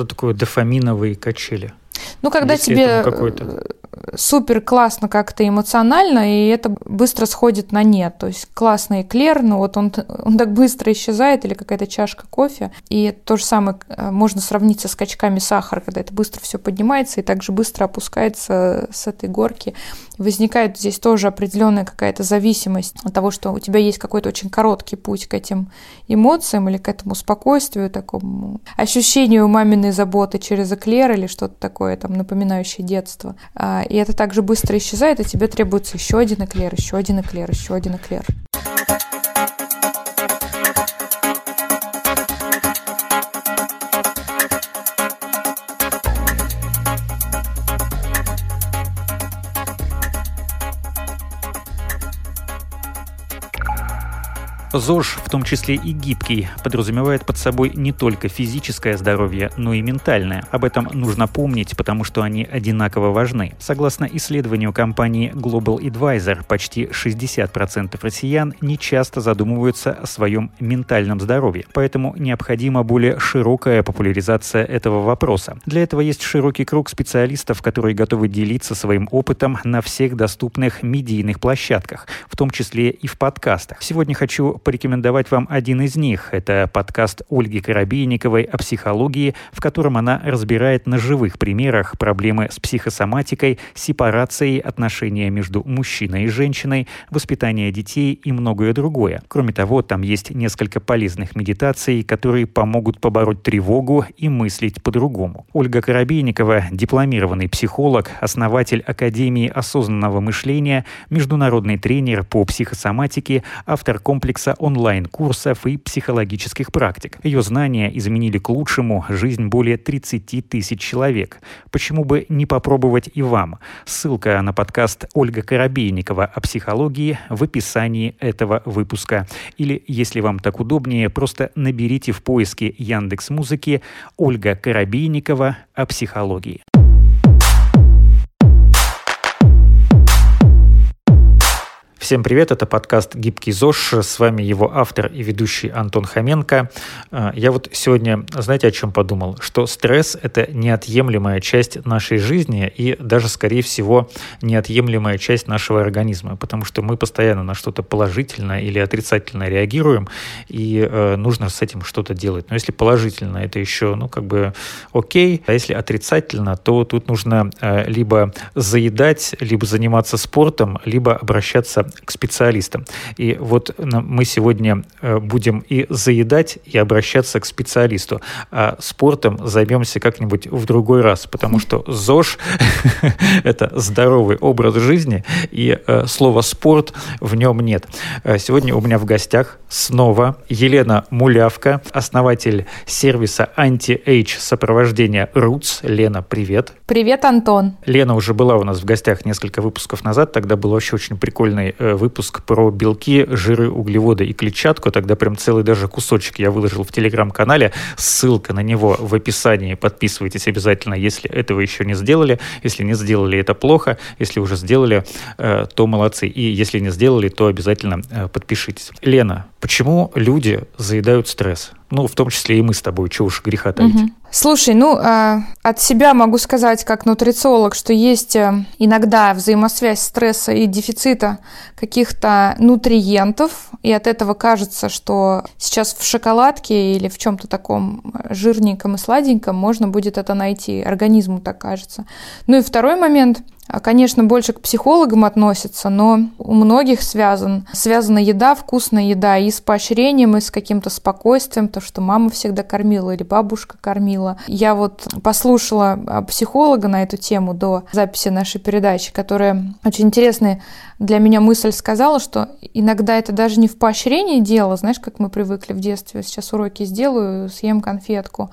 Что такое дофаминовые качели? Ну, когда Есть тебе? Супер классно как-то эмоционально, и это быстро сходит на нет. То есть классный эклер, но вот он, он так быстро исчезает, или какая-то чашка кофе. И то же самое э, можно сравнить со скачками сахара, когда это быстро все поднимается и также быстро опускается с этой горки. Возникает здесь тоже определенная какая-то зависимость от того, что у тебя есть какой-то очень короткий путь к этим эмоциям или к этому спокойствию, такому ощущению маминой заботы через эклер или что-то такое там напоминающее детство. И это также быстро исчезает, и тебе требуется еще один эклер, еще один эклер, еще один эклер. ЗОЖ, в том числе и гибкий, подразумевает под собой не только физическое здоровье, но и ментальное. Об этом нужно помнить, потому что они одинаково важны. Согласно исследованию компании Global Advisor, почти 60% россиян не часто задумываются о своем ментальном здоровье. Поэтому необходима более широкая популяризация этого вопроса. Для этого есть широкий круг специалистов, которые готовы делиться своим опытом на всех доступных медийных площадках, в том числе и в подкастах. Сегодня хочу порекомендовать вам один из них. Это подкаст Ольги Коробейниковой о психологии, в котором она разбирает на живых примерах проблемы с психосоматикой, сепарацией отношения между мужчиной и женщиной, воспитание детей и многое другое. Кроме того, там есть несколько полезных медитаций, которые помогут побороть тревогу и мыслить по-другому. Ольга Коробейникова – дипломированный психолог, основатель Академии осознанного мышления, международный тренер по психосоматике, автор комплекса комплекса онлайн-курсов и психологических практик. Ее знания изменили к лучшему жизнь более 30 тысяч человек. Почему бы не попробовать и вам? Ссылка на подкаст Ольга Коробейникова о психологии в описании этого выпуска. Или, если вам так удобнее, просто наберите в поиске Яндекс Музыки Ольга Коробейникова о психологии. Всем привет, это подкаст «Гибкий ЗОЖ», с вами его автор и ведущий Антон Хоменко. А, я вот сегодня, знаете, о чем подумал? Что стресс – это неотъемлемая часть нашей жизни и даже, скорее всего, неотъемлемая часть нашего организма, потому что мы постоянно на что-то положительное или отрицательное реагируем, и э, нужно с этим что-то делать. Но если положительно, это еще, ну, как бы окей, а если отрицательно, то тут нужно э, либо заедать, либо заниматься спортом, либо обращаться к специалистам. И вот мы сегодня э, будем и заедать, и обращаться к специалисту. А спортом займемся как-нибудь в другой раз, потому что ЗОЖ – это здоровый образ жизни, и э, слова «спорт» в нем нет. Э, сегодня у меня в гостях снова Елена Мулявка, основатель сервиса anti-age сопровождения Roots. Лена, привет. Привет, Антон. Лена уже была у нас в гостях несколько выпусков назад, тогда был вообще очень прикольный Э, выпуск про белки, жиры, углеводы и клетчатку. Тогда прям целый даже кусочек я выложил в телеграм-канале. Ссылка на него в описании. Подписывайтесь обязательно, если этого еще не сделали. Если не сделали, это плохо. Если уже сделали, э, то молодцы. И если не сделали, то обязательно э, подпишитесь. Лена, почему люди заедают стресс? Ну, в том числе и мы с тобой, чего уж греха таить. Угу. Слушай, ну, э, от себя могу сказать, как нутрициолог, что есть э, иногда взаимосвязь стресса и дефицита каких-то нутриентов, и от этого кажется, что сейчас в шоколадке или в чем-то таком жирненьком и сладеньком можно будет это найти. Организму так кажется. Ну и второй момент – конечно, больше к психологам относится, но у многих связан, связана еда, вкусная еда и с поощрением, и с каким-то спокойствием, то, что мама всегда кормила или бабушка кормила. Я вот послушала а, психолога на эту тему до записи нашей передачи, которая очень интересная для меня мысль сказала, что иногда это даже не в поощрении дело, знаешь, как мы привыкли в детстве, сейчас уроки сделаю, съем конфетку,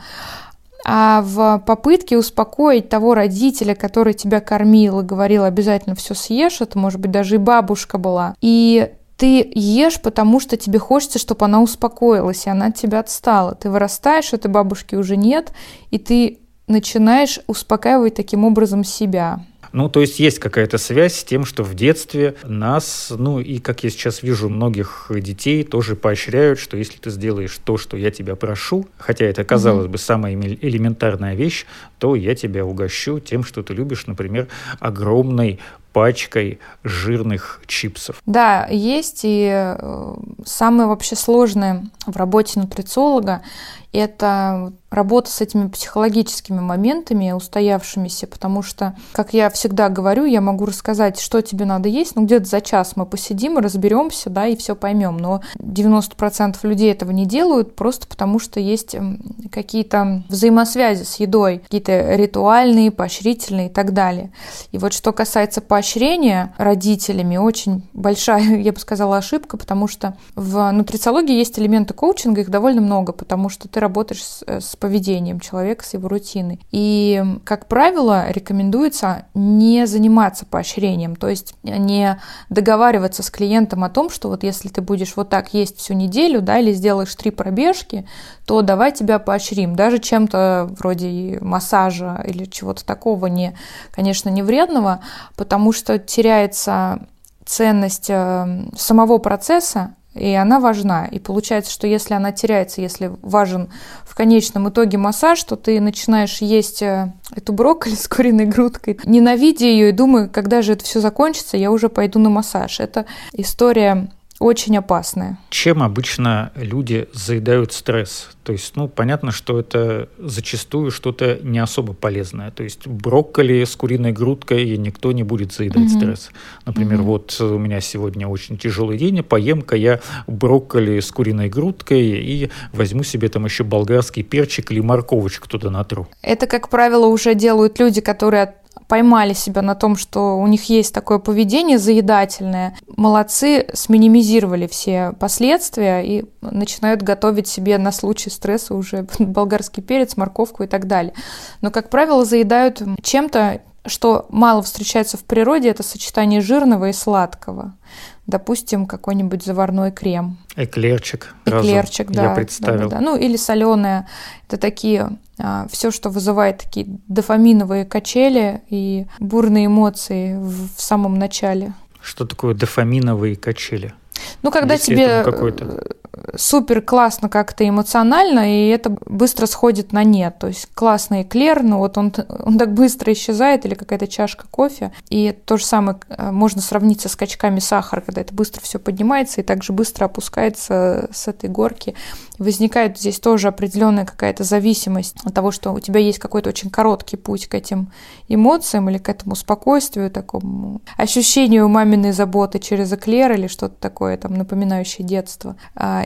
а в попытке успокоить того родителя, который тебя кормил и говорил обязательно все съешь, это может быть даже и бабушка была, и ты ешь, потому что тебе хочется, чтобы она успокоилась, и она от тебя отстала. Ты вырастаешь, этой бабушки уже нет, и ты начинаешь успокаивать таким образом себя. Ну, то есть есть какая-то связь с тем, что в детстве нас, ну и как я сейчас вижу, многих детей тоже поощряют, что если ты сделаешь то, что я тебя прошу, хотя это, казалось mm-hmm. бы, самая элементарная вещь, то я тебя угощу тем, что ты любишь, например, огромной пачкой жирных чипсов. Да, есть и э, самое вообще сложное в работе нутрициолога это работа с этими психологическими моментами, устоявшимися, потому что, как я всегда говорю, я могу рассказать, что тебе надо есть, ну где-то за час мы посидим и разберемся, да, и все поймем. Но 90% людей этого не делают просто потому, что есть какие-то взаимосвязи с едой, какие-то ритуальные, поощрительные и так далее. И вот что касается поощрения родителями, очень большая, я бы сказала, ошибка, потому что в нутрициологии есть элементы коучинга, их довольно много, потому что ты работаешь с, с поведением человека, с его рутиной. И, как правило, рекомендуется не заниматься поощрением, то есть не договариваться с клиентом о том, что вот если ты будешь вот так есть всю неделю, да, или сделаешь три пробежки, то давай тебя поощрим. Даже чем-то вроде массажа или чего-то такого, не, конечно, не вредного, потому что теряется ценность э, самого процесса, и она важна. И получается, что если она теряется, если важен в конечном итоге массаж, то ты начинаешь есть э, эту брокколи с куриной грудкой, ненавидя ее и думаю, когда же это все закончится, я уже пойду на массаж. Это история очень опасная. Чем обычно люди заедают стресс? То есть, ну, понятно, что это зачастую что-то не особо полезное. То есть брокколи с куриной грудкой никто не будет заедать mm-hmm. стресс. Например, mm-hmm. вот у меня сегодня очень тяжелый день, поем-ка я брокколи с куриной грудкой и возьму себе там еще болгарский перчик или морковочку туда натру. Это, как правило, уже делают люди, которые поймали себя на том, что у них есть такое поведение заедательное, молодцы, сминимизировали все последствия и начинают готовить себе на случай стресса уже болгарский перец, морковку и так далее. Но, как правило, заедают чем-то, что мало встречается в природе, это сочетание жирного и сладкого. Допустим, какой-нибудь заварной крем. Эклерчик. Эклерчик, да. Я представил. Да, да, да. Ну, или соленое. Это такие а, все, что вызывает такие дофаминовые качели и бурные эмоции в, в самом начале. Что такое дофаминовые качели? Ну, когда Если тебе супер классно как-то эмоционально, и это быстро сходит на нет. То есть классный эклер, но вот он, он так быстро исчезает, или какая-то чашка кофе. И то же самое э, можно сравнить со скачками сахара, когда это быстро все поднимается и также быстро опускается с этой горки. Возникает здесь тоже определенная какая-то зависимость от того, что у тебя есть какой-то очень короткий путь к этим эмоциям или к этому спокойствию, такому ощущению маминой заботы через эклер или что-то такое, там, напоминающее детство.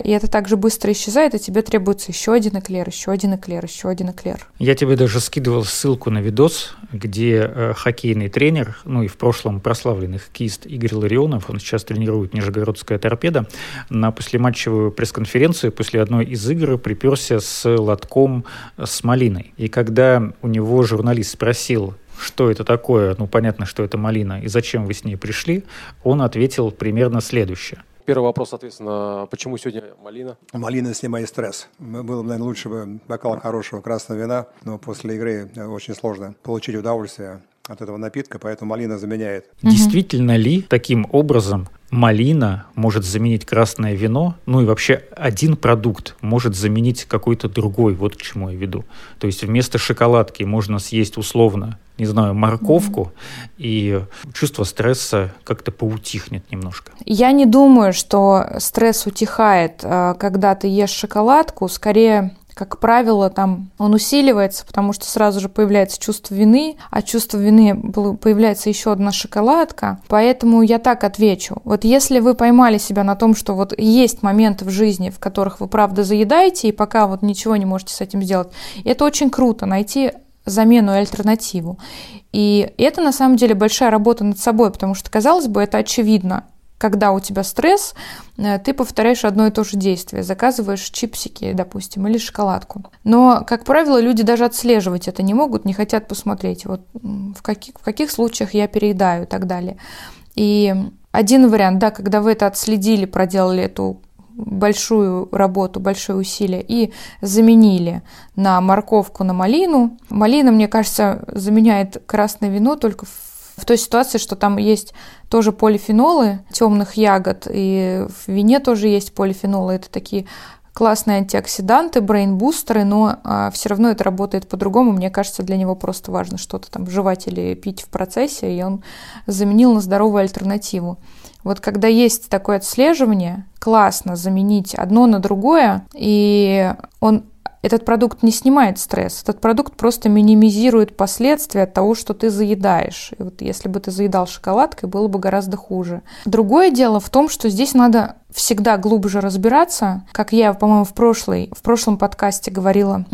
И это также быстро исчезает, и тебе требуется еще один эклер, еще один эклер, еще один эклер. Я тебе даже скидывал ссылку на видос, где э, хоккейный тренер, ну и в прошлом прославленный хоккеист Игорь Ларионов, он сейчас тренирует Нижегородская торпеда, на послематчевую пресс-конференцию после одной из игр приперся с лотком с малиной. И когда у него журналист спросил, что это такое, ну понятно, что это малина, и зачем вы с ней пришли, он ответил примерно следующее. Первый вопрос, соответственно, почему сегодня малина? Малина снимает стресс. Было бы, наверное, лучше бы бокал хорошего красного вина, но после игры очень сложно получить удовольствие от этого напитка, поэтому малина заменяет. Действительно ли таким образом малина может заменить красное вино, ну и вообще один продукт может заменить какой-то другой, вот к чему я веду. То есть вместо шоколадки можно съесть условно, не знаю, морковку, и чувство стресса как-то поутихнет немножко. Я не думаю, что стресс утихает, а, когда ты ешь шоколадку, скорее как правило, там он усиливается, потому что сразу же появляется чувство вины, а чувство вины появляется еще одна шоколадка. Поэтому я так отвечу. Вот если вы поймали себя на том, что вот есть моменты в жизни, в которых вы правда заедаете, и пока вот ничего не можете с этим сделать, это очень круто, найти замену и альтернативу. И это на самом деле большая работа над собой, потому что, казалось бы, это очевидно когда у тебя стресс, э, ты повторяешь одно и то же действие, заказываешь чипсики, допустим, или шоколадку. Но, как правило, люди даже отслеживать это не могут, не хотят посмотреть, вот в каких, в каких случаях я переедаю и так далее. И один вариант, да, когда вы это отследили, проделали эту большую работу, большое усилие и заменили на морковку, на малину. Малина, мне кажется, заменяет красное вино только в в той ситуации, что там есть тоже полифенолы темных ягод, и в вине тоже есть полифенолы. Это такие классные антиоксиданты, brain-booster ы, но а, все равно это работает по-другому. Мне кажется, для него просто важно что-то там жевать или пить в процессе, и он заменил на здоровую альтернативу. Вот когда есть такое отслеживание, классно заменить одно на другое, и он этот продукт не снимает стресс, этот продукт просто минимизирует последствия от того, что ты заедаешь. И вот если бы ты заедал шоколадкой, было бы гораздо хуже. Другое дело в том, что здесь надо всегда глубже разбираться, как я, по-моему, в, прошлой, в прошлом подкасте говорила,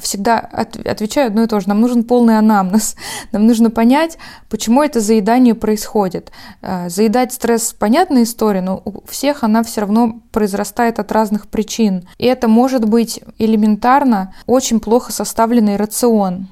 всегда от, отвечаю одно и то же. Нам нужен полный анамнез. Нам нужно понять, почему это заедание происходит. Э, заедать стресс – понятная история, но у всех она все равно произрастает от разных причин. И это может быть элементарно очень плохо составленный рацион.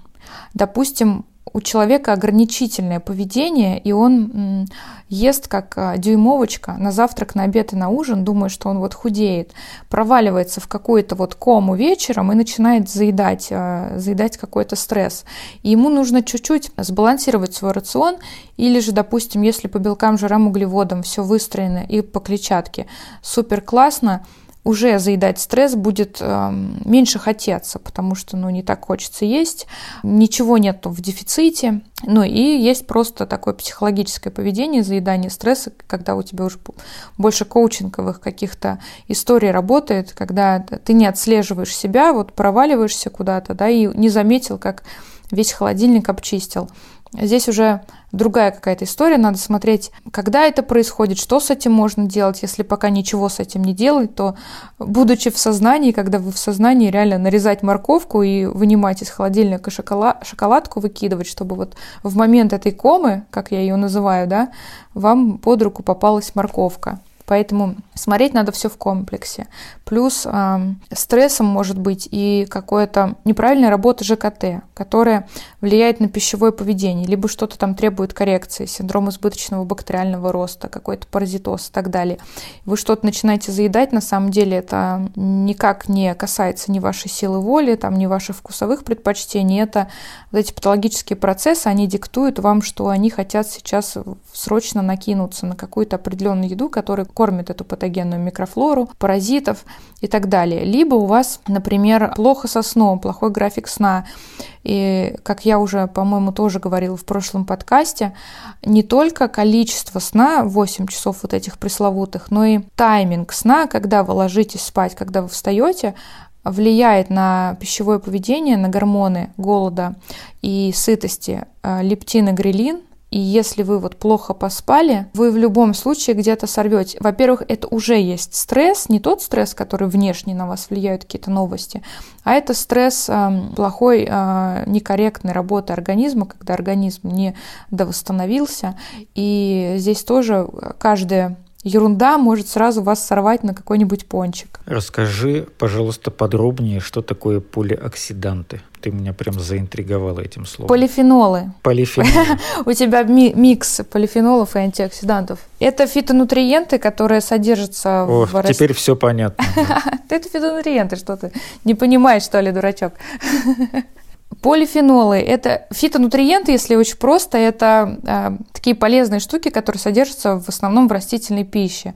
Допустим, у человека ограничительное поведение, и он ест как а, дюймовочка на завтрак, на обед и на ужин, думая, что он вот худеет, проваливается в какую-то вот кому вечером и начинает заедать, а, заедать какой-то стресс. И ему нужно чуть-чуть сбалансировать свой рацион, или же, допустим, если по белкам, жирам, углеводам все выстроено и по клетчатке. Супер классно, уже заедать стресс будет э, меньше хотеться, потому что ну, не так хочется есть, ничего нету в дефиците. Ну и есть просто такое психологическое поведение, заедание стресса, когда у тебя уже больше коучинговых каких-то историй работает, когда ты не отслеживаешь себя, вот проваливаешься куда-то, да, и не заметил, как весь холодильник обчистил. Здесь уже другая какая-то история, надо смотреть, когда это происходит, что с этим можно делать. Если пока ничего с этим не делать, то, будучи в сознании, когда вы в сознании, реально нарезать морковку и вынимать из холодильника шоколад, шоколадку, выкидывать, чтобы вот в момент этой комы, как я ее называю, да, вам под руку попалась морковка. Поэтому смотреть надо все в комплексе. Плюс э, стрессом может быть и какая-то неправильная работа ЖКТ, которая влияет на пищевое поведение, либо что-то там требует коррекции, синдром избыточного бактериального роста, какой-то паразитоз и так далее. Вы что-то начинаете заедать, на самом деле это никак не касается ни вашей силы воли, там, ни ваших вкусовых предпочтений. Это вот эти патологические процессы, они диктуют вам, что они хотят сейчас срочно накинуться на какую-то определенную еду, которая кормит эту патогенную микрофлору, паразитов и так далее. Либо у вас, например, плохо со сном, плохой график сна. И, как я уже, по-моему, тоже говорила в прошлом подкасте, не только количество сна, 8 часов вот этих пресловутых, но и тайминг сна, когда вы ложитесь спать, когда вы встаете, влияет на пищевое поведение, на гормоны голода и сытости э, лептин и грелин, и если вы вот плохо поспали, вы в любом случае где-то сорвете. Во-первых, это уже есть стресс, не тот стресс, который внешне на вас влияют какие-то новости, а это стресс э, плохой, э, некорректной работы организма, когда организм не довосстановился. И здесь тоже каждая ерунда может сразу вас сорвать на какой-нибудь пончик. Расскажи, пожалуйста, подробнее, что такое полиоксиданты. Ты меня прям заинтриговала этим словом. Полифенолы. Полифенолы. У тебя микс полифенолов и антиоксидантов. Это фитонутриенты, которые содержатся О, в... теперь все понятно. Это фитонутриенты, что ты не понимаешь, что ли, дурачок? Полифенолы – это фитонутриенты, если очень просто, это э, такие полезные штуки, которые содержатся в основном в растительной пище.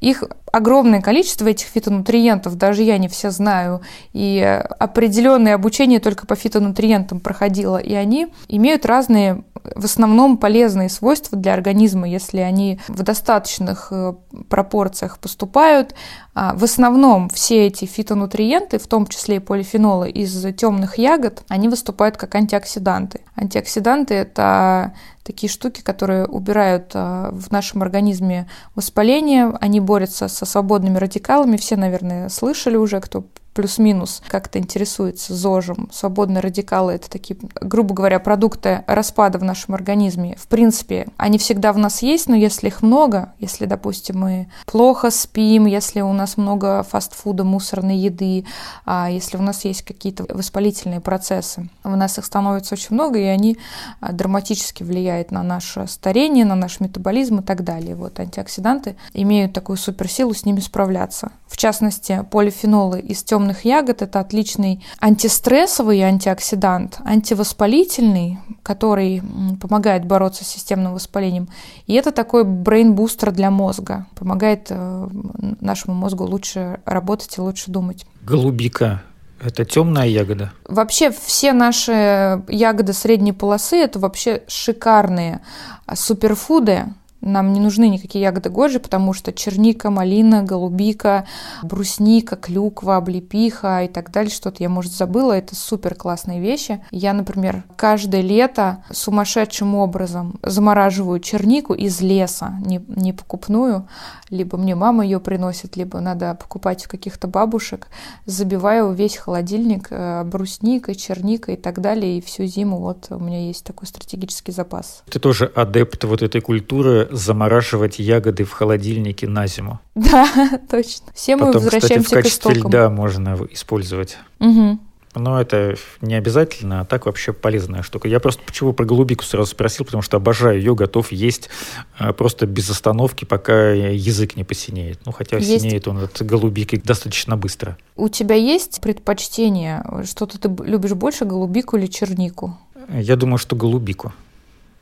Их огромное количество этих фитонутриентов, даже я не все знаю, и определенное обучение только по фитонутриентам проходило, и они имеют разные в основном полезные свойства для организма, если они в достаточных э, пропорциях поступают. А, в основном все эти фитонутриенты, в том числе и полифенолы из темных ягод, они выступают как антиоксиданты. Антиоксиданты – это такие штуки, которые убирают а, в нашем организме воспаление, они борются со свободными радикалами. Все, наверное, слышали уже, кто плюс-минус как-то интересуется ЗОЖем. Свободные радикалы – это такие, грубо говоря, продукты распада в нашем организме. В принципе, они всегда в нас есть, но если их много, если, допустим, мы плохо спим, если у нас много фастфуда, мусорной еды, а если у нас есть какие-то воспалительные процессы, у нас их становится очень много, и они а, драматически влияют на наше старение, на наш метаболизм и так далее. Вот антиоксиданты имеют такую суперсилу с ними справляться. В частности, полифенолы из темных темных ягод. Это отличный антистрессовый антиоксидант, антивоспалительный, который помогает бороться с системным воспалением. И это такой brain-booster для мозга, помогает э, нашему мозгу лучше работать и лучше думать. Голубика это темная ягода? Вообще все наши ягоды средней полосы это вообще шикарные суперфуды, нам не нужны никакие ягоды годжи, потому что черника, малина, голубика, брусника, клюква, облепиха и так далее, что-то я, может, забыла, это супер классные вещи. Я, например, каждое лето сумасшедшим образом замораживаю чернику из леса, не, не покупную, либо мне мама ее приносит, либо надо покупать у каких-то бабушек, забиваю весь холодильник э, брусникой, черникой и так далее, и всю зиму вот у меня есть такой стратегический запас. Ты тоже адепт вот этой культуры замораживать ягоды в холодильнике на зиму. Да, точно. Все мы Потом, возвращаемся кстати, в качестве к истокам. льда можно использовать. Угу. Но это не обязательно, а так вообще полезная штука. Я просто почему про голубику сразу спросил, потому что обожаю ее, готов есть а, просто без остановки, пока язык не посинеет. Ну, хотя есть. синеет он от голубики достаточно быстро. У тебя есть предпочтение? Что-то ты любишь больше, голубику или чернику? Я думаю, что голубику.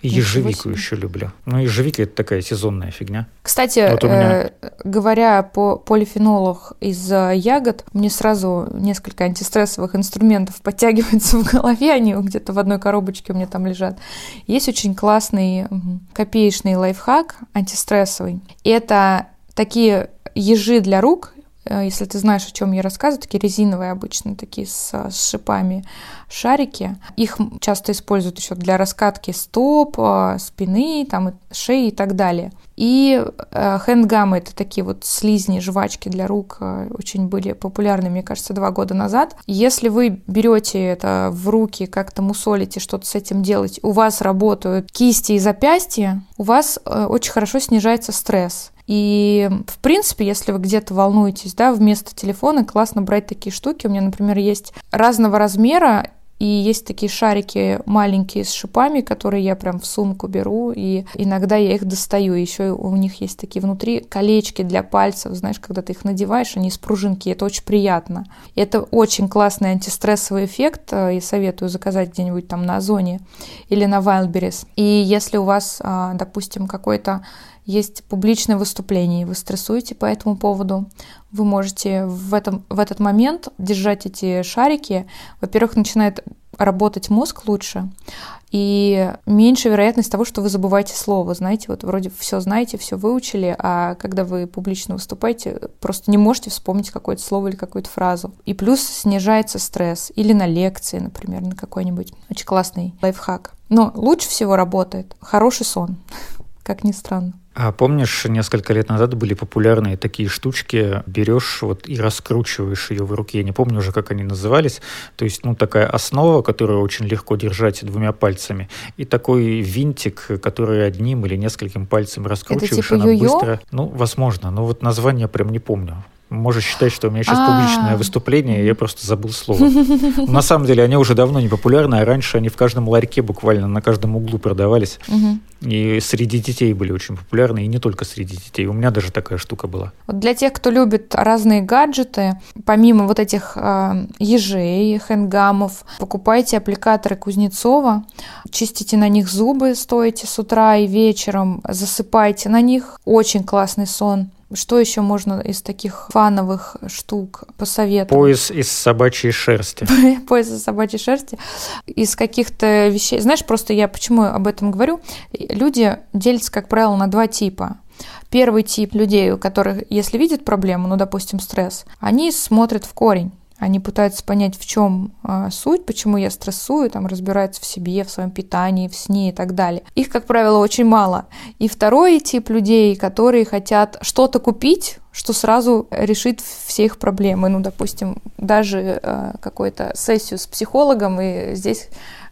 Ежевику еще люблю. Ну, ежевика это такая сезонная фигня. Кстати, вот меня... э, говоря по полифенолах из ягод, мне сразу несколько антистрессовых инструментов подтягиваются в голове, они где-то в одной коробочке у меня там лежат. Есть очень классный копеечный лайфхак антистрессовый. Это такие ежи для рук, Э, если ты знаешь, о чем я рассказываю, такие резиновые обычно, такие с, с шипами шарики. Их часто используют еще для раскатки стоп, э, спины, там, шеи и так далее. И э, хэндгамы — это такие вот слизни, жвачки для рук, очень были популярны, мне кажется, два года назад. Если вы берете это в руки, как-то мусолите, что-то с этим делать, у вас работают кисти и запястья, у вас очень хорошо снижается стресс. И, в принципе, если вы где-то волнуетесь, да, вместо телефона классно брать такие штуки. У меня, например, есть разного размера и есть такие шарики маленькие с шипами, которые я прям в сумку беру, и иногда я их достаю. Еще у них есть такие внутри колечки для пальцев, знаешь, когда ты их надеваешь, они из пружинки, это очень приятно. И это очень классный антистрессовый эффект, э, и советую заказать где-нибудь там на Озоне или на Wildberries. И если у вас, а, допустим, какой-то есть публичное выступление, и вы стрессуете по этому поводу, вы можете в, этом, в этот момент держать эти шарики. Во-первых, начинает работать мозг лучше, и меньше вероятность того, что вы забываете слово. Знаете, вот вроде все знаете, все выучили, а когда вы публично выступаете, просто не можете вспомнить какое-то слово или какую-то фразу. И плюс снижается стресс. Или на лекции, например, на какой-нибудь очень классный лайфхак. Но лучше всего работает хороший сон, как ни странно. А помнишь, несколько лет назад были популярные такие штучки, берешь вот и раскручиваешь ее в руке, я не помню уже, как они назывались, то есть, ну, такая основа, которую очень легко держать двумя пальцами, и такой винтик, который одним или нескольким пальцем раскручиваешь, Это типа она быстро... Ну, возможно, но вот название прям не помню. Можешь считать, что у меня сейчас публичное выступление, я просто забыл слово. На самом деле они уже давно не популярны, а раньше они в каждом ларьке буквально на каждом углу продавались. И среди детей были очень популярны, и не только среди детей. У меня даже такая штука была. Вот для тех, кто любит разные гаджеты, помимо вот этих э, ежей, хэндгамов, покупайте аппликаторы Кузнецова, чистите на них зубы, стоите с утра и вечером, засыпайте на них. Очень классный сон. Что еще можно из таких фановых штук посоветовать? Пояс из собачьей шерсти. Пояс из собачьей шерсти. Из каких-то вещей. Знаешь, просто я почему об этом говорю? Люди делятся, как правило, на два типа. Первый тип людей, у которых, если видят проблему, ну, допустим, стресс, они смотрят в корень. Они пытаются понять, в чем э, суть, почему я стрессую, там разбираются в себе, в своем питании, в сне и так далее. Их, как правило, очень мало. И второй тип людей, которые хотят что-то купить, что сразу решит все их проблемы. Ну, допустим, даже э, какую-то сессию с психологом, и здесь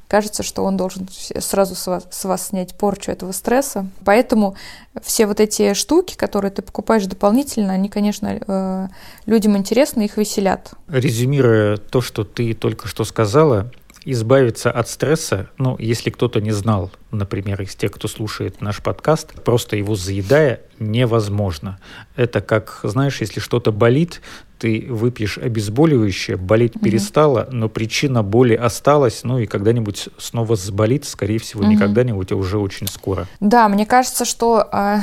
кажется, что он должен сразу с вас, с вас снять порчу этого стресса. Поэтому все вот эти штуки, которые ты покупаешь дополнительно, они, конечно, э, людям интересны, их веселят. Резюмируя то, что ты только что сказала, избавиться от стресса, ну, если кто-то не знал, например, из тех, кто слушает наш подкаст, просто его заедая невозможно. Это как, знаешь, если что-то болит, ты выпьешь обезболивающее, болеть угу. перестало, но причина боли осталась, ну и когда-нибудь снова заболит, скорее всего, угу. не когда-нибудь, а уже очень скоро. Да, мне кажется, что э,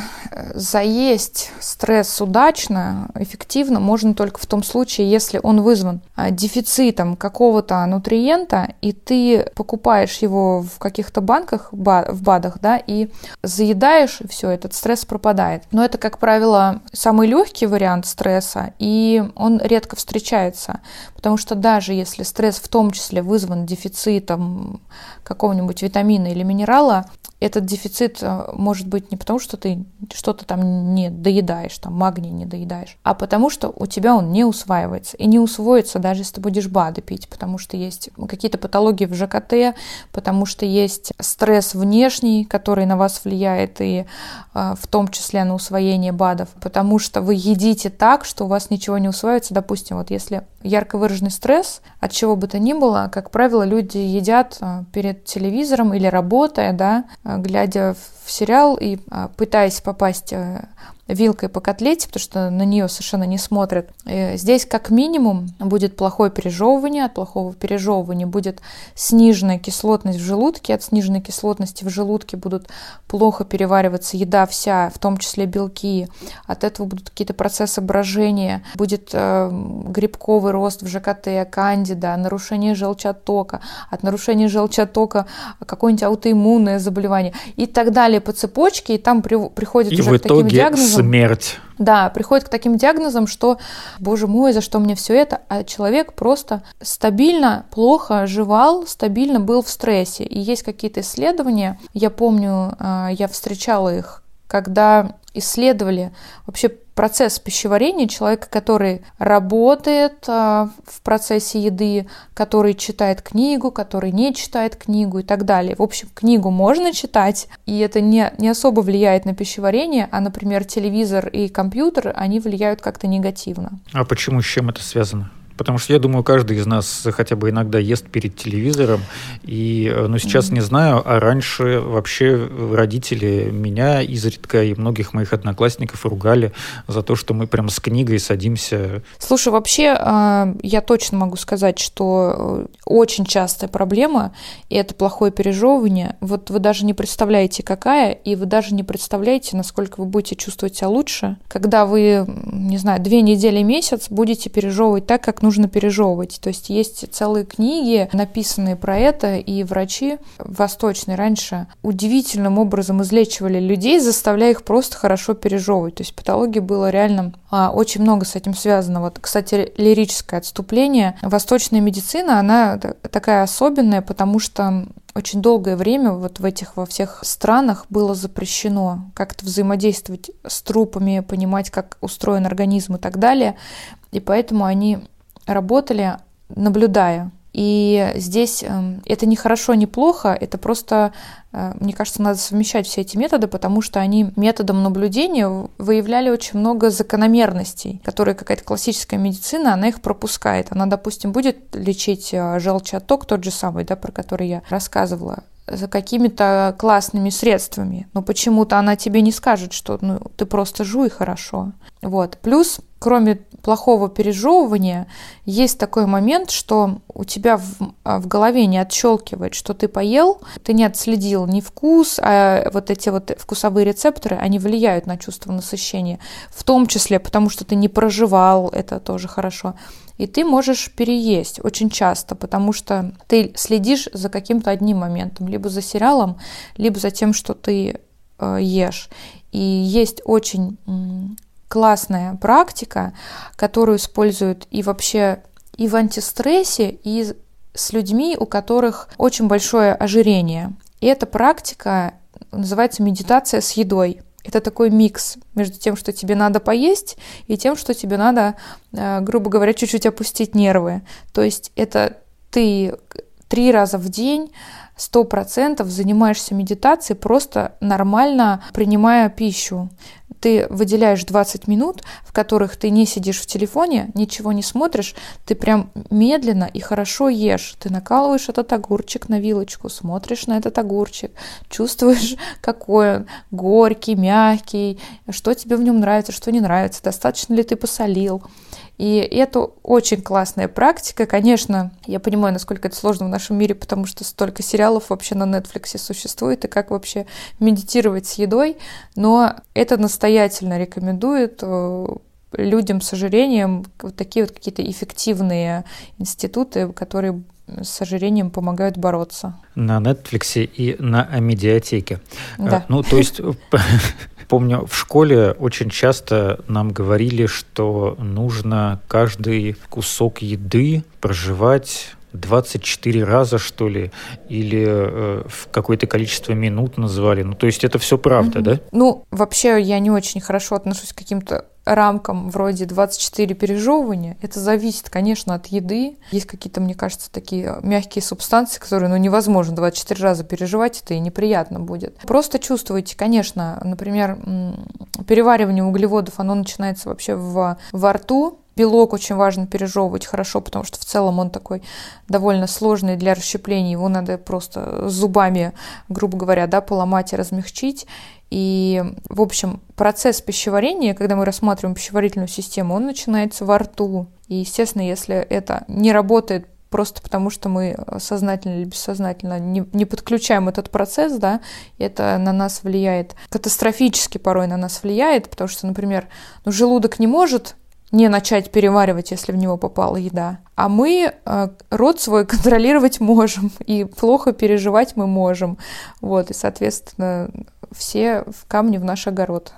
заесть стресс удачно, эффективно можно только в том случае, если он вызван э, дефицитом какого-то нутриента, и ты покупаешь его в каких-то банках, в БАДах, да, и заедаешь, и все, этот стресс пропадает. Но это, как правило, самый легкий вариант стресса, и он редко встречается, потому что даже если стресс в том числе вызван дефицитом какого-нибудь витамина или минерала, этот дефицит э, может быть не потому, что ты что-то там не доедаешь, там магний не доедаешь, а потому что у тебя он не усваивается. И не усвоится, даже если ты будешь БАДы пить, потому что есть какие-то патологии в ЖКТ, потому что есть стресс внешний, который на вас влияет, и э, в том числе на усвоение БАДов, потому что вы едите так, что у вас ничего не усваивается. Допустим, вот если ярко выраженный стресс, от чего бы то ни было, как правило, люди едят э, перед телевизором или работая, да, глядя в сериал и а, пытаясь попасть э, вилкой по котлете, потому что на нее совершенно не смотрят. И здесь как минимум будет плохое пережевывание, от плохого пережевывания будет сниженная кислотность в желудке, от сниженной кислотности в желудке будут плохо перевариваться еда вся, в том числе белки, от этого будут какие-то процессы брожения, будет э, грибковый рост в ЖКТ, кандида, нарушение желчатока, от нарушения желчатока какое-нибудь аутоиммунное заболевание и так далее по цепочке, и там при, приходит и уже в к таким диагнозам смерть. Да, приходит к таким диагнозам, что, боже мой, за что мне все это? А человек просто стабильно плохо жевал, стабильно был в стрессе. И есть какие-то исследования, я помню, а, я встречала их, когда исследовали вообще процесс пищеварения человека, который работает а, в процессе еды, который читает книгу, который не читает книгу и так далее. В общем, книгу можно читать, и это не, не особо влияет на пищеварение, а, например, телевизор и компьютер, они влияют как-то негативно. А почему, с чем это связано? Потому что я думаю, каждый из нас хотя бы иногда ест перед телевизором. И, э, ну, сейчас не знаю, а раньше вообще родители меня изредка и многих моих одноклассников ругали за то, что мы прям с книгой садимся. Слушай, вообще а, я точно могу сказать, что э, очень частая проблема, это плохое пережевывание. Вот вы даже не представляете, какая, и вы даже не представляете, насколько вы будете чувствовать себя лучше, когда вы, не знаю, две недели, месяц будете пережевывать так, как нужно пережевывать. То есть есть целые книги, написанные про это, и врачи восточные раньше удивительным образом излечивали людей, заставляя их просто хорошо пережевывать. То есть патологии было реально а, очень много с этим связано. Вот, кстати, лирическое отступление. Восточная медицина, она такая особенная, потому что очень долгое время вот в этих во всех странах было запрещено как-то взаимодействовать с трупами, понимать, как устроен организм и так далее. И поэтому они работали, наблюдая. И здесь эм, это не хорошо, не плохо, это просто, э, мне кажется, надо совмещать все эти методы, потому что они методом наблюдения выявляли очень много закономерностей, которые какая-то классическая медицина, она их пропускает. Она, допустим, будет лечить э, желчаток, тот же самый, да, про который я рассказывала, за какими-то классными средствами, но почему-то она тебе не скажет, что ну, ты просто жуй хорошо. Вот. Плюс кроме плохого пережевывания, есть такой момент, что у тебя в, а, в голове не отщелкивает, что ты поел, ты не отследил ни вкус, а вот эти вот вкусовые рецепторы, они влияют на чувство насыщения, в том числе потому, что ты не проживал, это тоже хорошо. И ты можешь переесть очень часто, потому что ты следишь за каким-то одним моментом, либо за сериалом, либо за тем, что ты э, ешь. И есть очень классная практика, которую используют и вообще и в антистрессе, и с людьми, у которых очень большое ожирение. И эта практика называется медитация с едой. Это такой микс между тем, что тебе надо поесть, и тем, что тебе надо, э, грубо говоря, чуть-чуть опустить нервы. То есть это ты три раза в день сто процентов занимаешься медитацией, просто нормально принимая пищу ты выделяешь 20 минут, в которых ты не сидишь в телефоне, ничего не смотришь, ты прям медленно и хорошо ешь. Ты накалываешь этот огурчик на вилочку, смотришь на этот огурчик, чувствуешь, какой он горький, мягкий, что тебе в нем нравится, что не нравится, достаточно ли ты посолил. И это очень классная практика. Конечно, я понимаю, насколько это сложно в нашем мире, потому что столько сериалов вообще на Netflix существует, и как вообще медитировать с едой. Но это настоятельно рекомендует э, людям с ожирением вот такие вот какие-то эффективные институты, которые с ожирением помогают бороться. На Netflix и на медиатеке. Да. Э, ну, то есть Помню, в школе очень часто нам говорили, что нужно каждый кусок еды проживать 24 раза, что ли, или э, в какое-то количество минут назвали. Ну, то есть это все правда, mm-hmm. да? Ну, вообще я не очень хорошо отношусь к каким-то рамкам вроде 24 пережевывания. Это зависит, конечно, от еды. Есть какие-то, мне кажется, такие мягкие субстанции, которые ну, невозможно 24 раза переживать, это и неприятно будет. Просто чувствуете, конечно, например, переваривание углеводов, оно начинается вообще в, во рту, Белок очень важно пережевывать хорошо, потому что в целом он такой довольно сложный для расщепления. Его надо просто зубами, грубо говоря, да, поломать и размягчить. И, в общем, процесс пищеварения, когда мы рассматриваем пищеварительную систему, он начинается во рту. И, естественно, если это не работает просто потому, что мы сознательно или бессознательно не, не подключаем этот процесс, да, это на нас влияет, катастрофически порой на нас влияет, потому что, например, ну, желудок не может не начать переваривать, если в него попала еда. А мы э, рот свой контролировать можем, и плохо переживать мы можем. Вот, и, соответственно, все в камни в наш огород.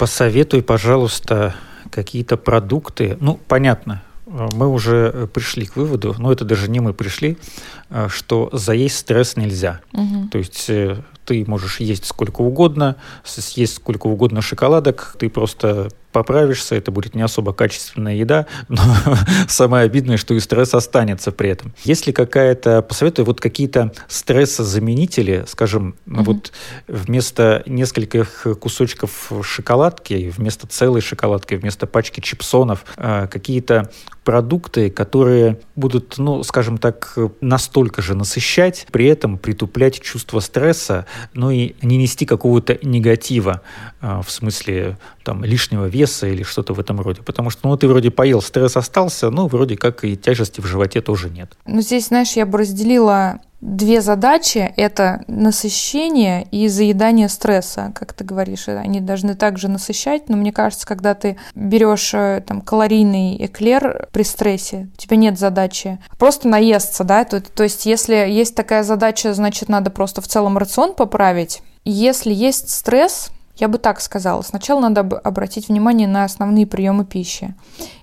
Посоветуй, пожалуйста, какие-то продукты. Ну, понятно, мы уже пришли к выводу, но это даже не мы пришли, э, что заесть стресс нельзя. Угу. То есть э, ты можешь есть сколько угодно, съесть сколько угодно шоколадок, ты просто поправишься, это будет не особо качественная еда, но самое обидное, что и стресс останется при этом. Есть ли какая-то, посоветую, вот какие-то стрессозаменители, скажем, угу. вот вместо нескольких кусочков шоколадки, вместо целой шоколадки, вместо пачки чипсонов, а, какие-то продукты, которые будут, ну, скажем так, настолько же насыщать, при этом притуплять чувство стресса, но и не нести какого-то негатива, а, в смысле там лишнего веса или что-то в этом роде. Потому что, ну, ты вроде поел, стресс остался, но вроде как и тяжести в животе тоже нет. Ну, здесь, знаешь, я бы разделила две задачи – это насыщение и заедание стресса, как ты говоришь. Они должны также насыщать, но мне кажется, когда ты берешь э, там калорийный эклер при стрессе, у тебя нет задачи просто наесться, да, то, то есть если есть такая задача, значит, надо просто в целом рацион поправить. Если есть стресс, я бы так сказала. Сначала надо обратить внимание на основные приемы пищи.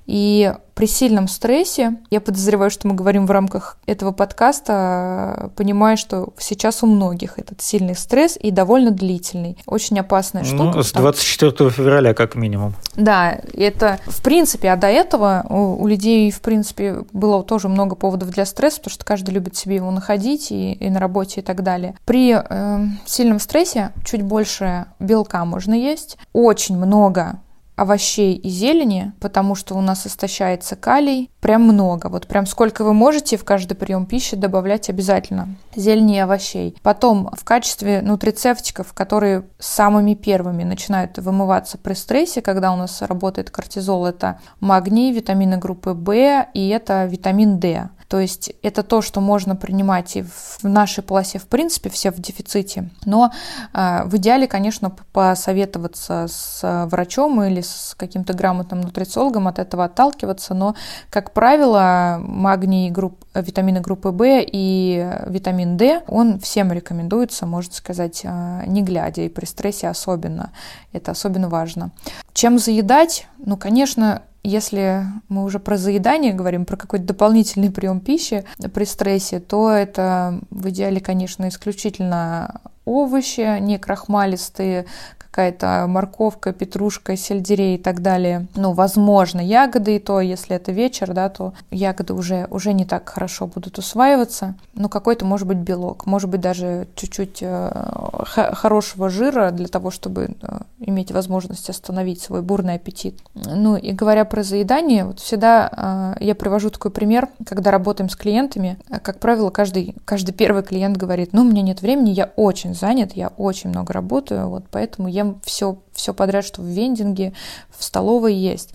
И при сильном стрессе, я подозреваю, что мы говорим в рамках этого подкаста, понимая, что сейчас у многих этот сильный стресс и довольно длительный. Очень опасная штука. Ну, с 24 потому... февраля как минимум. Да, это в принципе, а до этого у, у людей, в принципе, было тоже много поводов для стресса, потому что каждый любит себе его находить и, и на работе и так далее. При э, сильном стрессе чуть больше белка можно есть, очень много овощей и зелени, потому что у нас истощается калий. Прям много. Вот прям сколько вы можете в каждый прием пищи добавлять обязательно. Зелени и овощей. Потом в качестве нутрицептиков, которые самыми первыми начинают вымываться при стрессе, когда у нас работает кортизол, это магний, витамины группы В и это витамин D. То есть это то, что можно принимать и в нашей полосе, в принципе, все в дефиците. Но э, в идеале, конечно, посоветоваться с врачом или с каким-то грамотным нутрициологом, от этого отталкиваться. Но, как правило, магний, групп, витамины группы В и витамин D, он всем рекомендуется, можно сказать, э, не глядя, и при стрессе особенно. Это особенно важно. Чем заедать? Ну, конечно, если мы уже про заедание говорим, про какой-то дополнительный прием пищи при стрессе, то это в идеале, конечно, исключительно овощи, не крахмалистые, какая-то морковка, петрушка, сельдерей и так далее. Ну, возможно, ягоды и то, если это вечер, да, то ягоды уже, уже не так хорошо будут усваиваться. Ну, какой-то, может быть, белок, может быть, даже чуть-чуть э, хорошего жира для того, чтобы э, иметь возможность остановить свой бурный аппетит. Ну, и говоря про заедание, вот всегда э, я привожу такой пример, когда работаем с клиентами, как правило, каждый, каждый первый клиент говорит, ну, у меня нет времени, я очень занят, я очень много работаю, вот поэтому ем все, все подряд, что в вендинге, в столовой есть.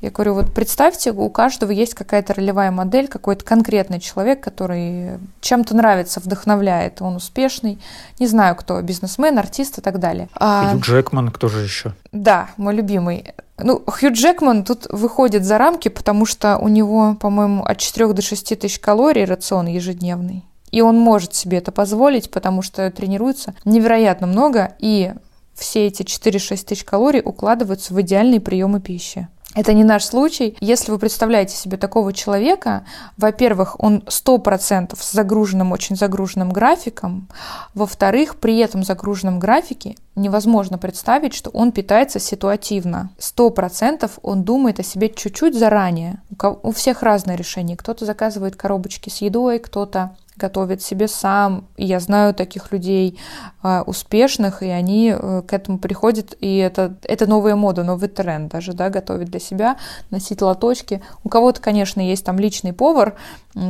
Я говорю, вот представьте, у каждого есть какая-то ролевая модель, какой-то конкретный человек, который чем-то нравится, вдохновляет, он успешный. Не знаю, кто, бизнесмен, артист и так далее. А... Хью Джекман, кто же еще? Да, мой любимый. Ну, Хью Джекман тут выходит за рамки, потому что у него, по-моему, от 4 до 6 тысяч калорий рацион ежедневный. И он может себе это позволить, потому что тренируется невероятно много, и все эти 4-6 тысяч калорий укладываются в идеальные приемы пищи. Это не наш случай. Если вы представляете себе такого человека, во-первых, он 100% с загруженным, очень загруженным графиком. Во-вторых, при этом загруженном графике невозможно представить, что он питается ситуативно. 100% он думает о себе чуть-чуть заранее. У, всех разные решения. Кто-то заказывает коробочки с едой, кто-то готовит себе сам. И я знаю таких людей э, успешных, и они э, к этому приходят, и это, это новая мода, новый тренд даже, да, готовить для себя, носить лоточки. У кого-то, конечно, есть там личный повар,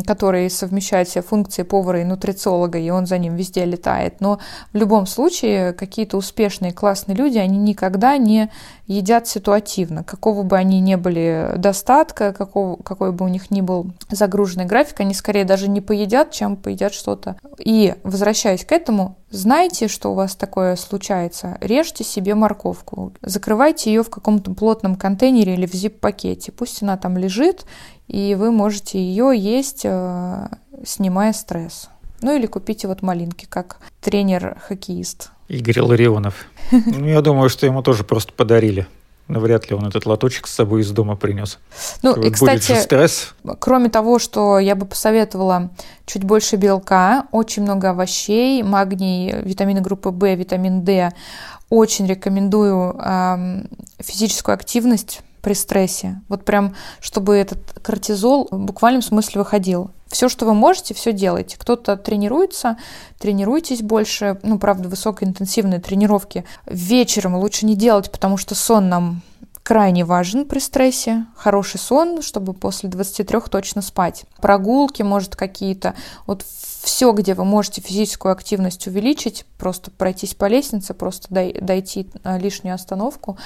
который совмещает все функции повара и нутрициолога, и он за ним везде летает. Но в любом случае какие-то успешные, классные люди, они никогда не едят ситуативно. Какого бы они ни были достатка, какого, какой бы у них ни был загруженный график, они скорее даже не поедят, чем поедят что-то. И, возвращаясь к этому, знаете, что у вас такое случается, режьте себе морковку, закрывайте ее в каком-то плотном контейнере или в зип-пакете. Пусть она там лежит, и вы можете ее есть, э, снимая стресс. Ну или купите вот малинки, как тренер-хоккеист. Игорь Ларионов. Ну, я думаю, что ему тоже просто подарили. Вряд ли он этот лоточек с собой из дома принес. Ну, и, кстати, стресс. кроме того, что я бы посоветовала чуть больше белка, очень много овощей, магний, витамины группы В, витамин D. Очень рекомендую э, физическую активность при стрессе. Вот прям, чтобы этот кортизол в буквальном смысле выходил. Все, что вы можете, все делайте. Кто-то тренируется, тренируйтесь больше. Ну, правда, высокоинтенсивные тренировки вечером лучше не делать, потому что сон нам крайне важен при стрессе. Хороший сон, чтобы после 23 точно спать. Прогулки, может, какие-то. Вот все, где вы можете физическую активность увеличить, просто пройтись по лестнице, просто дойти на лишнюю остановку,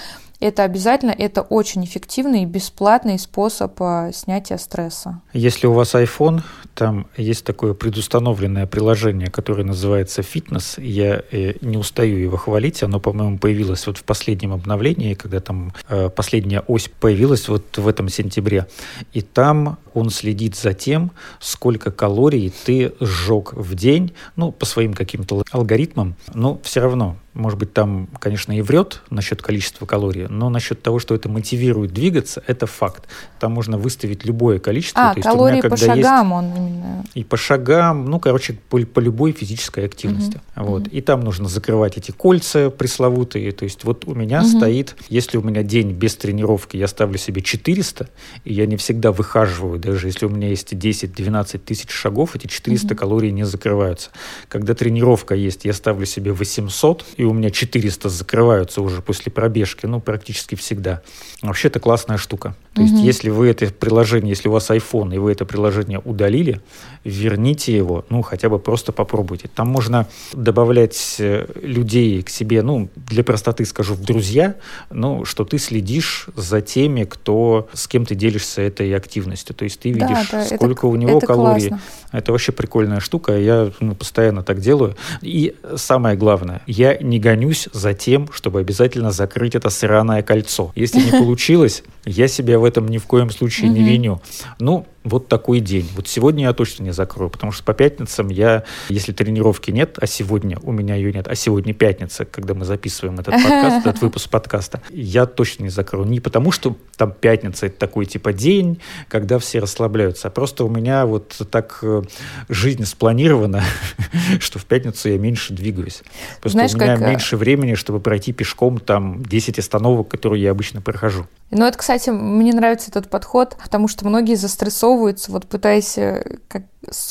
это обязательно, это очень эффективный и бесплатный способ а, снятия стресса. Если у вас iPhone, там есть такое предустановленное приложение, которое называется «Фитнес». Я э, не устаю его хвалить. Оно, по-моему, появилось вот в последнем обновлении, когда там э, последняя ось появилась вот в этом сентябре. И там он следит за тем, сколько калорий ты сжег в день, ну, по своим каким-то алгоритмам, но все равно может быть, там, конечно, и врет насчет количества калорий, но насчет того, что это мотивирует двигаться, это факт. Там можно выставить любое количество. А, То калории есть, по шагам есть... он именно. И по шагам, ну, короче, по, по любой физической активности. Угу. Вот. Угу. И там нужно закрывать эти кольца пресловутые. То есть вот у меня угу. стоит, если у меня день без тренировки, я ставлю себе 400, и я не всегда выхаживаю, даже если у меня есть 10-12 тысяч шагов, эти 400 угу. калорий не закрываются. Когда тренировка есть, я ставлю себе 800, и у меня 400 закрываются уже после пробежки, ну, практически всегда. Вообще это классная штука. То угу. есть, если вы это приложение, если у вас iPhone, и вы это приложение удалили, верните его, ну, хотя бы просто попробуйте. Там можно добавлять э, людей к себе, ну, для простоты скажу, в друзья, ну, что ты следишь за теми, кто, с кем ты делишься этой активностью. То есть, ты видишь, да, да, сколько это, у него это калорий. Классно. Это вообще прикольная штука, я ну, постоянно так делаю. И самое главное, я не гонюсь за тем, чтобы обязательно закрыть это сраное кольцо. Если не получилось, я себя в этом ни в коем случае не виню. Ну, вот такой день. Вот сегодня я точно не закрою, потому что по пятницам я, если тренировки нет, а сегодня у меня ее нет, а сегодня пятница, когда мы записываем этот подкаст, этот выпуск подкаста, я точно не закрою. Не потому, что там пятница это такой типа день, когда все расслабляются, а просто у меня вот так э, жизнь спланирована, что в пятницу я меньше двигаюсь. Просто Знаешь, у меня как... Э, меньше времени, чтобы пройти пешком там 10 остановок, которые я обычно прохожу. Ну, это, кстати, мне нравится этот подход, потому что многие застрессовываются, вот пытаясь э, как,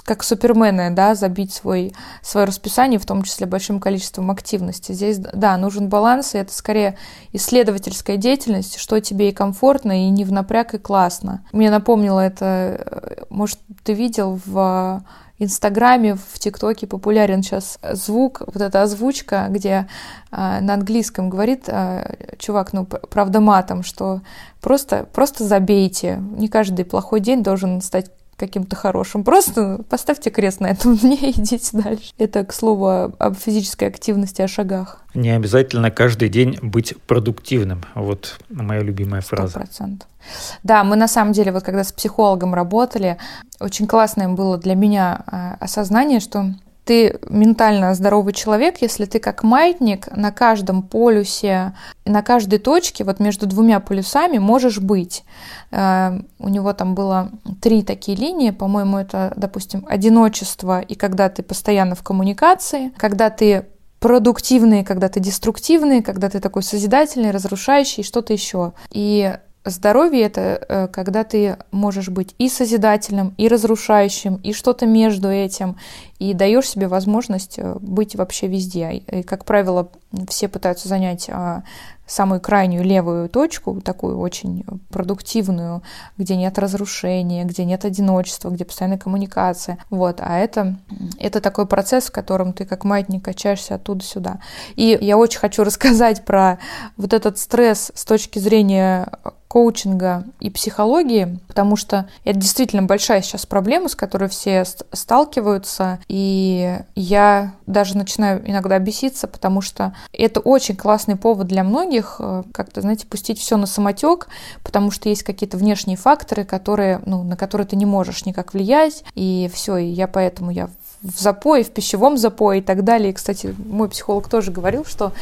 как супермены, да, забить свой, свое расписание, в том числе большим количеством активности. Здесь, да, нужен баланс, и это скорее исследовательская деятельность, что тебе и комфортно, и не в напряг, и классно. Мне напомнило это, э, может, ты видел в Инстаграме, в ТикТоке популярен сейчас звук, вот эта озвучка, где э, на английском говорит э, чувак, ну, правда, матом, что просто, просто забейте. Не каждый плохой день должен стать каким-то хорошим. Просто поставьте крест на этом дне и идите дальше. Это, к слову, об физической активности, о шагах. Не обязательно каждый день быть продуктивным. Вот моя любимая фраза. 100%. Да, мы на самом деле, вот когда с психологом работали, очень классное было для меня а, осознание, что ты ментально здоровый человек, если ты как маятник на каждом полюсе, на каждой точке, вот между двумя полюсами можешь быть. Э, у него там было три такие линии, по-моему, это, допустим, одиночество, и когда ты постоянно в коммуникации, когда ты продуктивный, когда ты деструктивный, когда ты такой созидательный, разрушающий, что-то еще. И Здоровье — это э, когда ты можешь быть и созидательным, и разрушающим, и что-то между этим, и даешь себе возможность э, быть вообще везде. И, как правило, все пытаются занять а, самую крайнюю левую точку, такую очень продуктивную, где нет разрушения, где нет одиночества, где постоянная коммуникация. Вот. А это, это такой процесс, в котором ты как маятник качаешься оттуда сюда. И я очень хочу рассказать про вот этот стресс с точки зрения коучинга и психологии, потому что это действительно большая сейчас проблема, с которой все сталкиваются, и я даже начинаю иногда беситься, потому что это очень классный повод для многих э, как-то, знаете, пустить все на самотек, потому что есть какие-то внешние факторы, которые, ну, на которые ты не можешь никак влиять, и все, и я поэтому я в запое, в пищевом запое и так далее. И, кстати, мой психолог тоже говорил, что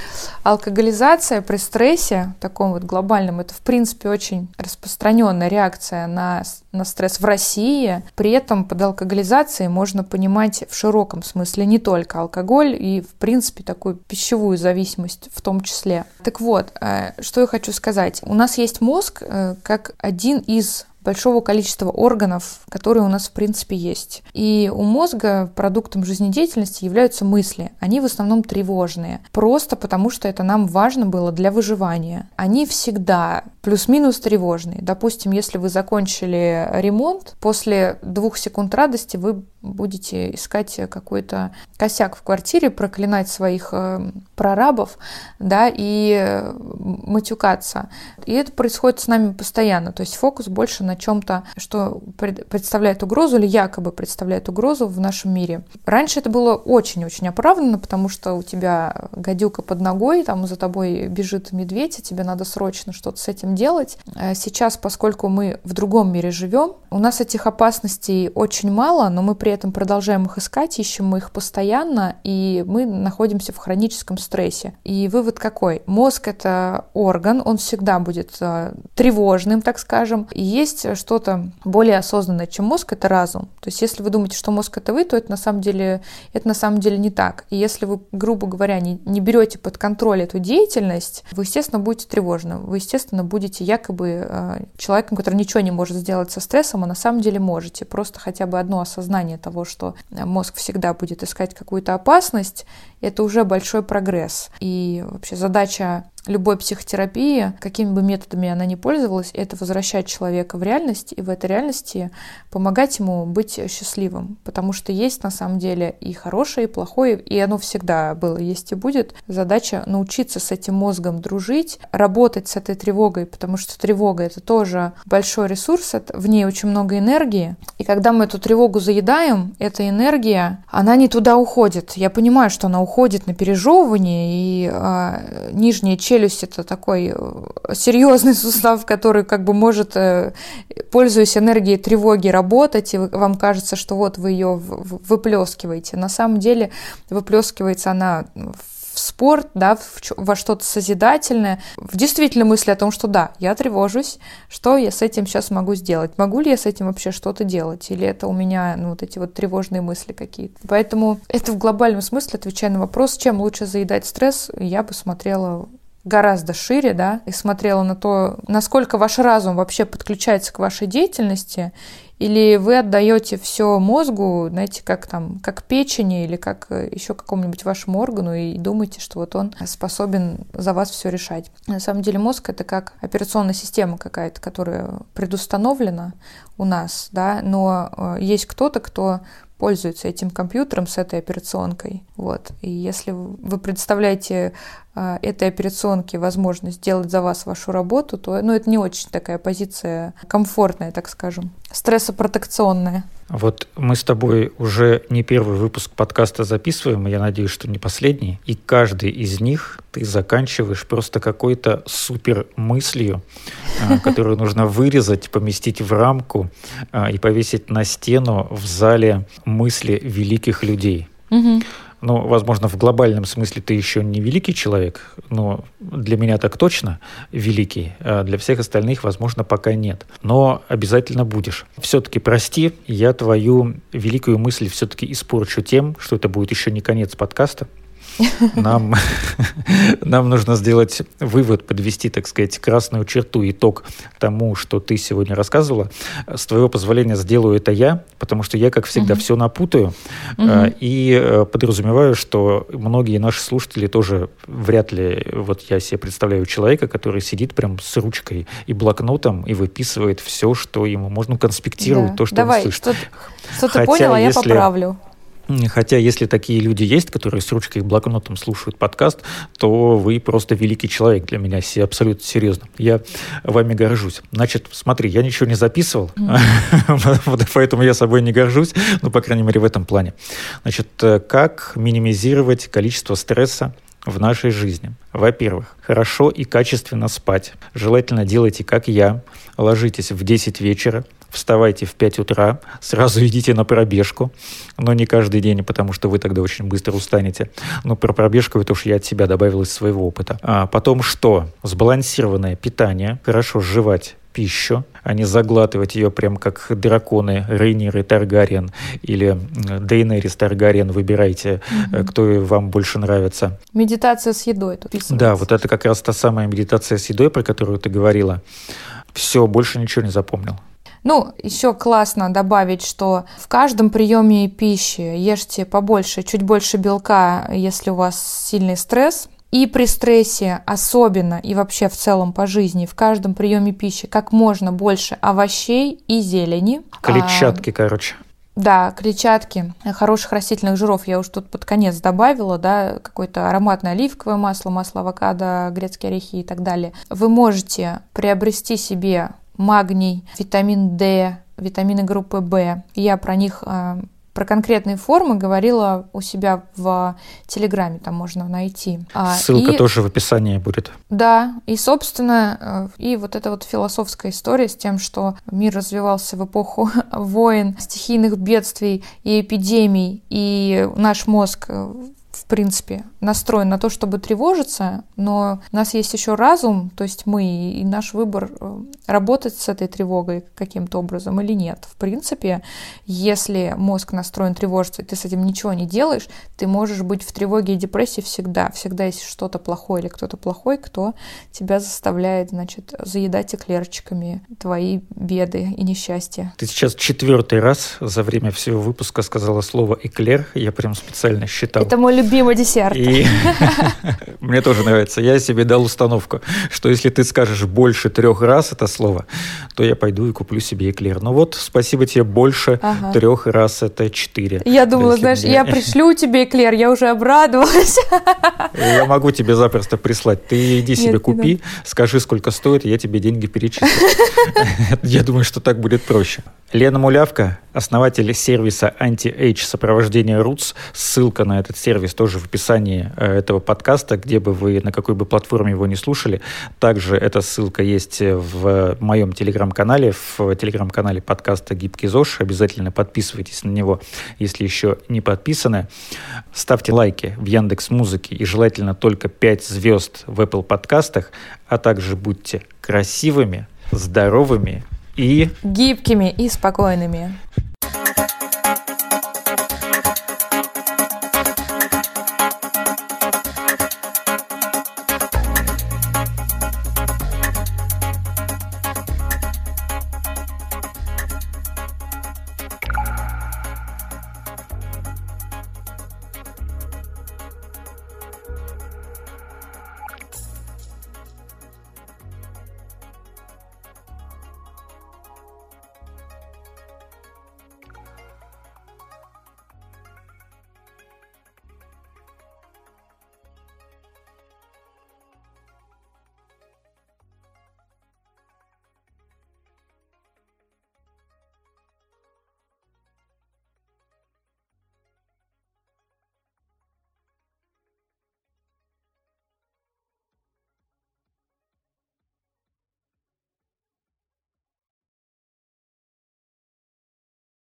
алкоголизация при стрессе, таком вот глобальном, это, в принципе, очень распространенная реакция на, на стресс в России. При этом под алкоголизацией можно понимать в широком смысле не только алкоголь и, в принципе, такую пищевую зависимость в том числе. Так вот, э, что я хочу сказать. У нас есть мозг э, как один из большого количества органов, которые у нас в принципе есть. И у мозга продуктом жизнедеятельности являются мысли. Они в основном тревожные, просто потому что это нам важно было для выживания. Они всегда плюс-минус тревожные. Допустим, если вы закончили ремонт, после двух секунд радости вы будете искать какой-то косяк в квартире, проклинать своих э, прорабов, да, и э, матюкаться. И это происходит с нами постоянно. То есть фокус больше на чем-то, что представляет угрозу или якобы представляет угрозу в нашем мире. Раньше это было очень-очень оправдано, потому что у тебя гадюка под ногой, там за тобой бежит медведь, и тебе надо срочно что-то с этим делать. А сейчас, поскольку мы в другом мире живем, у нас этих опасностей очень мало, но мы при этом продолжаем их искать, ищем мы их постоянно, и мы находимся в хроническом стрессе. И вывод какой? Мозг — это орган, он всегда будет э, тревожным, так скажем. И есть что-то более осознанное, чем мозг — это разум. То есть если вы думаете, что мозг — это вы, то это на самом деле, это на самом деле не так. И если вы, грубо говоря, не, не берете под контроль эту деятельность, вы, естественно, будете тревожны. Вы, естественно, будете якобы э, человеком, который ничего не может сделать со стрессом, а на самом деле можете. Просто хотя бы одно осознание того, что мозг всегда будет искать какую-то опасность, это уже большой прогресс. И вообще задача любой психотерапии, какими бы методами она ни пользовалась, это возвращать человека в реальность и в этой реальности помогать ему быть счастливым. Потому что есть на самом деле и хорошее, и плохое, и оно всегда было, есть и будет. Задача научиться с этим мозгом дружить, работать с этой тревогой, потому что тревога это тоже большой ресурс, в ней очень много энергии. И когда мы эту тревогу заедаем, эта энергия, она не туда уходит. Я понимаю, что она уходит на пережевывание, и э, нижняя часть челюсть это такой э, серьезный сустав, который как бы может, э, пользуясь энергией тревоги, работать, и вам кажется, что вот вы ее выплескиваете. На самом деле выплескивается она в спорт, да, в, во что-то созидательное, в действительно мысли о том, что да, я тревожусь, что я с этим сейчас могу сделать, могу ли я с этим вообще что-то делать, или это у меня ну, вот эти вот тревожные мысли какие-то. Поэтому это в глобальном смысле, отвечая на вопрос, чем лучше заедать стресс, я бы смотрела гораздо шире, да, и смотрела на то, насколько ваш разум вообще подключается к вашей деятельности, или вы отдаете все мозгу, знаете, как там, как печени или как э, еще какому-нибудь вашему органу и думаете, что вот он способен за вас все решать. На самом деле мозг это как операционная система какая-то, которая предустановлена у нас, да, но э, есть кто-то, кто пользуется этим компьютером с этой операционкой. Вот. И если вы представляете э, этой операционке возможность сделать за вас вашу работу, то ну, это не очень такая позиция комфортная, так скажем, стрессопротекционная. Вот мы с тобой уже не первый выпуск подкаста записываем, и я надеюсь, что не последний. И каждый из них ты заканчиваешь просто какой-то супер мыслью, а, которую нужно вырезать, поместить в рамку а, и повесить на стену в зале мысли великих людей. Ну, возможно, в глобальном смысле ты еще не великий человек, но для меня так точно великий, а для всех остальных, возможно, пока нет. Но обязательно будешь. Все-таки прости, я твою великую мысль все-таки испорчу тем, что это будет еще не конец подкаста. Нам, нам нужно сделать вывод, подвести, так сказать, красную черту, итог тому, что ты сегодня рассказывала. С твоего позволения сделаю это я, потому что я, как всегда, угу. все напутаю. Угу. И э, подразумеваю, что многие наши слушатели тоже вряд ли, вот я себе представляю человека, который сидит прям с ручкой и блокнотом и выписывает все, что ему можно конспектировать, да. то, что Давай, он слышит. Что, что ты понял, а я поправлю. Хотя, если такие люди есть, которые с ручкой и блокнотом слушают подкаст, то вы просто великий человек для меня, все абсолютно серьезно. Я вами горжусь. Значит, смотри, я ничего не записывал, mm. поэтому я собой не горжусь, ну, по крайней мере, в этом плане. Значит, э, как минимизировать количество стресса в нашей жизни. Во-первых, хорошо и качественно спать. Желательно делайте, как я. Ложитесь в 10 вечера, вставайте в 5 утра, сразу идите на пробежку, но не каждый день, потому что вы тогда очень быстро устанете. Но про пробежку это уж я от себя добавил из своего опыта. А потом что? Сбалансированное питание, хорошо жевать пищу, а не заглатывать ее прям как драконы Рейнир и Таргариен или Дейнерис Таргариен, выбирайте, угу. кто вам больше нравится. Медитация с едой тут Да, вот это как раз та самая медитация с едой, про которую ты говорила. Все, больше ничего не запомнил. Ну, еще классно добавить, что в каждом приеме пищи ешьте побольше, чуть больше белка, если у вас сильный стресс. И при стрессе особенно, и вообще в целом по жизни, в каждом приеме пищи как можно больше овощей и зелени. Клетчатки, а, короче. Да, клетчатки, хороших растительных жиров я уж тут под конец добавила, да, какое-то ароматное оливковое масло, масло авокадо, грецкие орехи и так далее. Вы можете приобрести себе магний, витамин D, витамины группы В. Я про них а, про конкретные формы говорила у себя в Телеграме, там можно найти. А, Ссылка и, тоже в описании будет. Да, и, собственно, э, и вот эта вот философская история с тем, что мир развивался в эпоху войн, стихийных бедствий и эпидемий, и наш мозг э, принципе, настроен на то, чтобы тревожиться, но у нас есть еще разум, то есть мы, и наш выбор э, работать с этой тревогой каким-то образом или нет. В принципе, если мозг настроен тревожиться, и ты с этим ничего не делаешь, ты можешь быть в тревоге и депрессии всегда. Всегда есть что-то плохое или кто-то плохой, кто тебя заставляет, значит, заедать эклерчиками твои беды и несчастья. Ты сейчас четвертый раз за время всего выпуска сказала слово «эклер». Я прям специально считал. Это мой любимый десерт. И мне тоже нравится. Я себе дал установку, что если ты скажешь больше трех раз это слово, то я пойду и куплю себе эклер. Ну вот, спасибо тебе больше ага. трех раз это четыре. Я думала, знаешь, мне... я пришлю тебе эклер, я уже обрадовалась. Я могу тебе запросто прислать. Ты иди себе купи, скажи, сколько стоит, я тебе деньги перечислю. Я думаю, что так будет проще. Лена Мулявка, основатель сервиса Anti-Age сопровождения Roots. Ссылка на этот сервис тоже в описании э, этого подкаста, где бы вы, на какой бы платформе его не слушали. Также эта ссылка есть в моем телеграм-канале, в телеграм-канале подкаста «Гибкий ЗОЖ». Обязательно подписывайтесь на него, если еще не подписаны. Ставьте лайки в Яндекс Музыке и желательно только 5 звезд в Apple подкастах, а также будьте красивыми, здоровыми и... Гибкими и спокойными.